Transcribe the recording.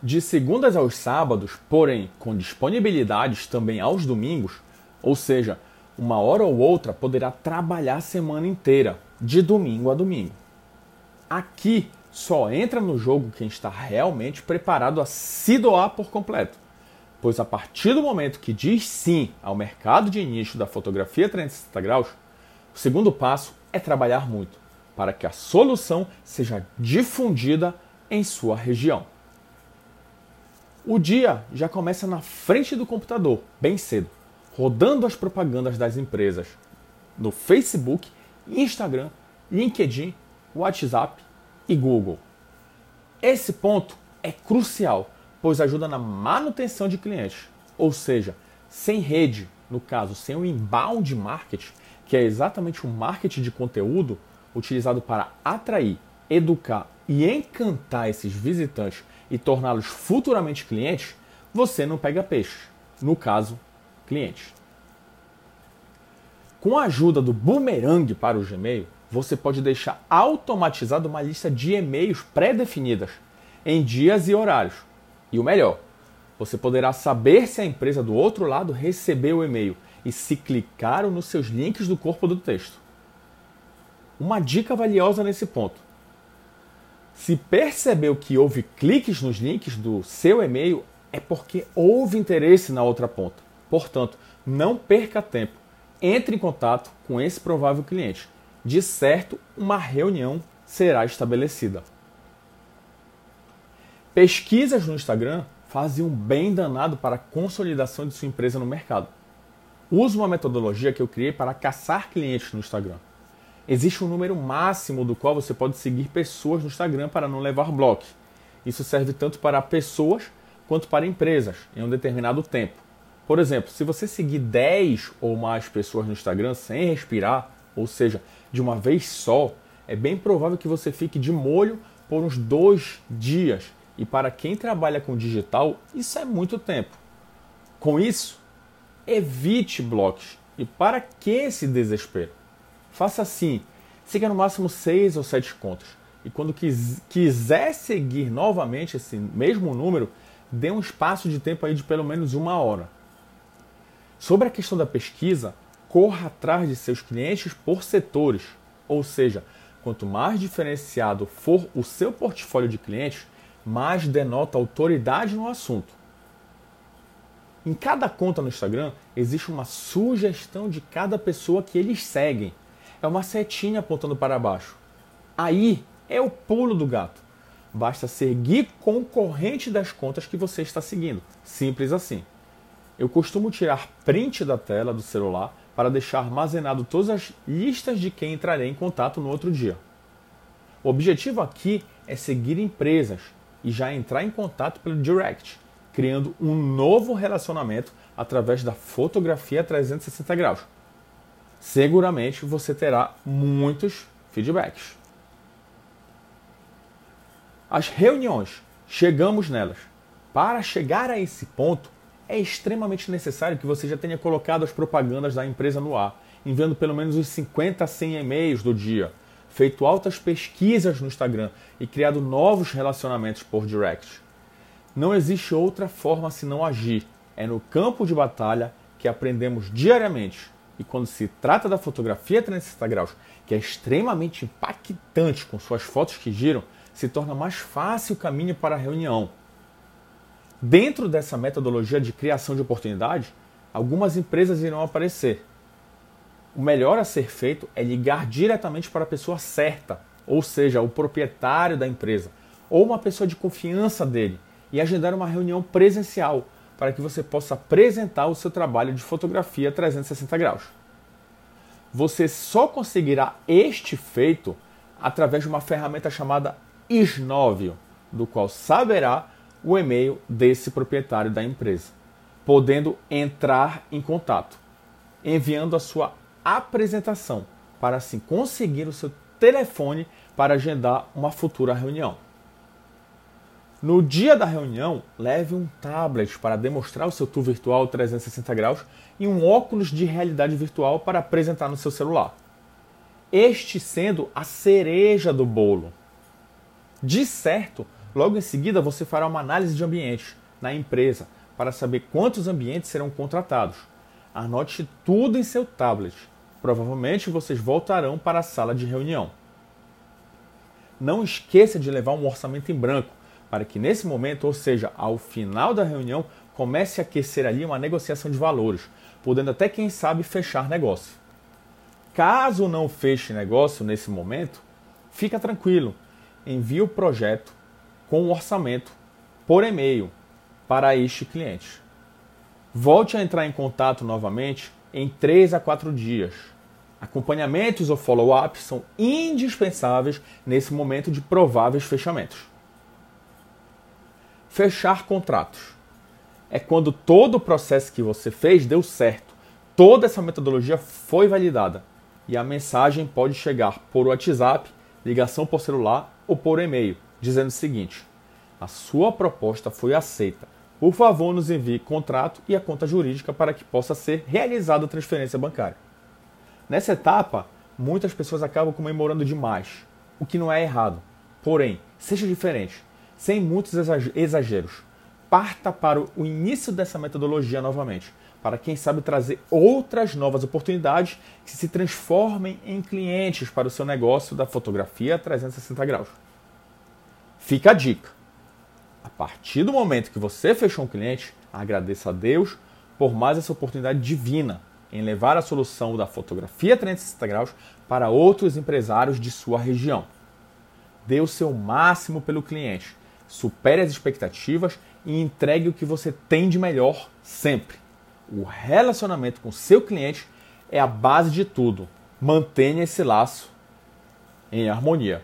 De segundas aos sábados, porém com disponibilidades também aos domingos, ou seja, uma hora ou outra poderá trabalhar a semana inteira, de domingo a domingo. Aqui só entra no jogo quem está realmente preparado a se doar por completo, pois a partir do momento que diz sim ao mercado de início da fotografia 360 graus, o segundo passo é trabalhar muito para que a solução seja difundida em sua região. O dia já começa na frente do computador, bem cedo, rodando as propagandas das empresas no Facebook, Instagram, LinkedIn, WhatsApp e Google. Esse ponto é crucial, pois ajuda na manutenção de clientes, ou seja, sem rede, no caso, sem o inbound marketing, que é exatamente o marketing de conteúdo utilizado para atrair, educar e encantar esses visitantes e torná-los futuramente clientes, você não pega peixe. No caso, clientes. Com a ajuda do Boomerang para o Gmail, você pode deixar automatizado uma lista de e-mails pré-definidas em dias e horários. E o melhor, você poderá saber se a empresa do outro lado recebeu o e-mail e se clicaram nos seus links do corpo do texto. Uma dica valiosa nesse ponto se percebeu que houve cliques nos links do seu e-mail, é porque houve interesse na outra ponta. Portanto, não perca tempo. Entre em contato com esse provável cliente. De certo, uma reunião será estabelecida. Pesquisas no Instagram fazem um bem danado para a consolidação de sua empresa no mercado. Use uma metodologia que eu criei para caçar clientes no Instagram. Existe um número máximo do qual você pode seguir pessoas no Instagram para não levar bloco. Isso serve tanto para pessoas quanto para empresas em um determinado tempo. Por exemplo, se você seguir 10 ou mais pessoas no Instagram sem respirar, ou seja, de uma vez só, é bem provável que você fique de molho por uns dois dias. E para quem trabalha com digital, isso é muito tempo. Com isso, evite blocos. E para que esse desespero? Faça assim, siga no máximo seis ou sete contas. E quando quis, quiser seguir novamente esse mesmo número, dê um espaço de tempo aí de pelo menos uma hora. Sobre a questão da pesquisa, corra atrás de seus clientes por setores. Ou seja, quanto mais diferenciado for o seu portfólio de clientes, mais denota autoridade no assunto. Em cada conta no Instagram existe uma sugestão de cada pessoa que eles seguem é uma setinha apontando para baixo. Aí é o pulo do gato. Basta seguir concorrente das contas que você está seguindo. Simples assim. Eu costumo tirar print da tela do celular para deixar armazenado todas as listas de quem entrarei em contato no outro dia. O objetivo aqui é seguir empresas e já entrar em contato pelo direct, criando um novo relacionamento através da fotografia 360 graus seguramente você terá muitos feedbacks. As reuniões, chegamos nelas. Para chegar a esse ponto, é extremamente necessário que você já tenha colocado as propagandas da empresa no ar, enviando pelo menos uns 50 a 100 e-mails do dia, feito altas pesquisas no Instagram e criado novos relacionamentos por direct. Não existe outra forma senão agir. É no campo de batalha que aprendemos diariamente e quando se trata da fotografia 360 graus, que é extremamente impactante com suas fotos que giram, se torna mais fácil o caminho para a reunião. Dentro dessa metodologia de criação de oportunidade, algumas empresas irão aparecer. O melhor a ser feito é ligar diretamente para a pessoa certa, ou seja, o proprietário da empresa, ou uma pessoa de confiança dele, e agendar uma reunião presencial para que você possa apresentar o seu trabalho de fotografia 360 graus. Você só conseguirá este feito através de uma ferramenta chamada Isnovio, do qual saberá o e-mail desse proprietário da empresa, podendo entrar em contato, enviando a sua apresentação para assim conseguir o seu telefone para agendar uma futura reunião. No dia da reunião, leve um tablet para demonstrar o seu tour virtual 360 graus e um óculos de realidade virtual para apresentar no seu celular. Este sendo a cereja do bolo. De certo, Logo em seguida, você fará uma análise de ambiente na empresa para saber quantos ambientes serão contratados. Anote tudo em seu tablet. Provavelmente vocês voltarão para a sala de reunião. Não esqueça de levar um orçamento em branco, para que nesse momento, ou seja, ao final da reunião, comece a aquecer ali uma negociação de valores, podendo até, quem sabe, fechar negócio. Caso não feche negócio nesse momento, fica tranquilo. Envie o projeto com o orçamento por e-mail para este cliente. Volte a entrar em contato novamente em 3 a 4 dias. Acompanhamentos ou follow-ups são indispensáveis nesse momento de prováveis fechamentos. Fechar contratos é quando todo o processo que você fez deu certo, toda essa metodologia foi validada e a mensagem pode chegar por WhatsApp, ligação por celular ou por e-mail, dizendo o seguinte: a sua proposta foi aceita por favor, nos envie contrato e a conta jurídica para que possa ser realizada a transferência bancária. Nessa etapa, muitas pessoas acabam comemorando demais, o que não é errado. Porém, seja diferente, sem muitos exageros. Parta para o início dessa metodologia novamente, para quem sabe trazer outras novas oportunidades que se transformem em clientes para o seu negócio da fotografia 360 graus. Fica a dica a partir do momento que você fechou um cliente, agradeça a Deus por mais essa oportunidade divina em levar a solução da fotografia 360 graus para outros empresários de sua região. Dê o seu máximo pelo cliente, supere as expectativas e entregue o que você tem de melhor sempre. O relacionamento com seu cliente é a base de tudo. Mantenha esse laço em harmonia.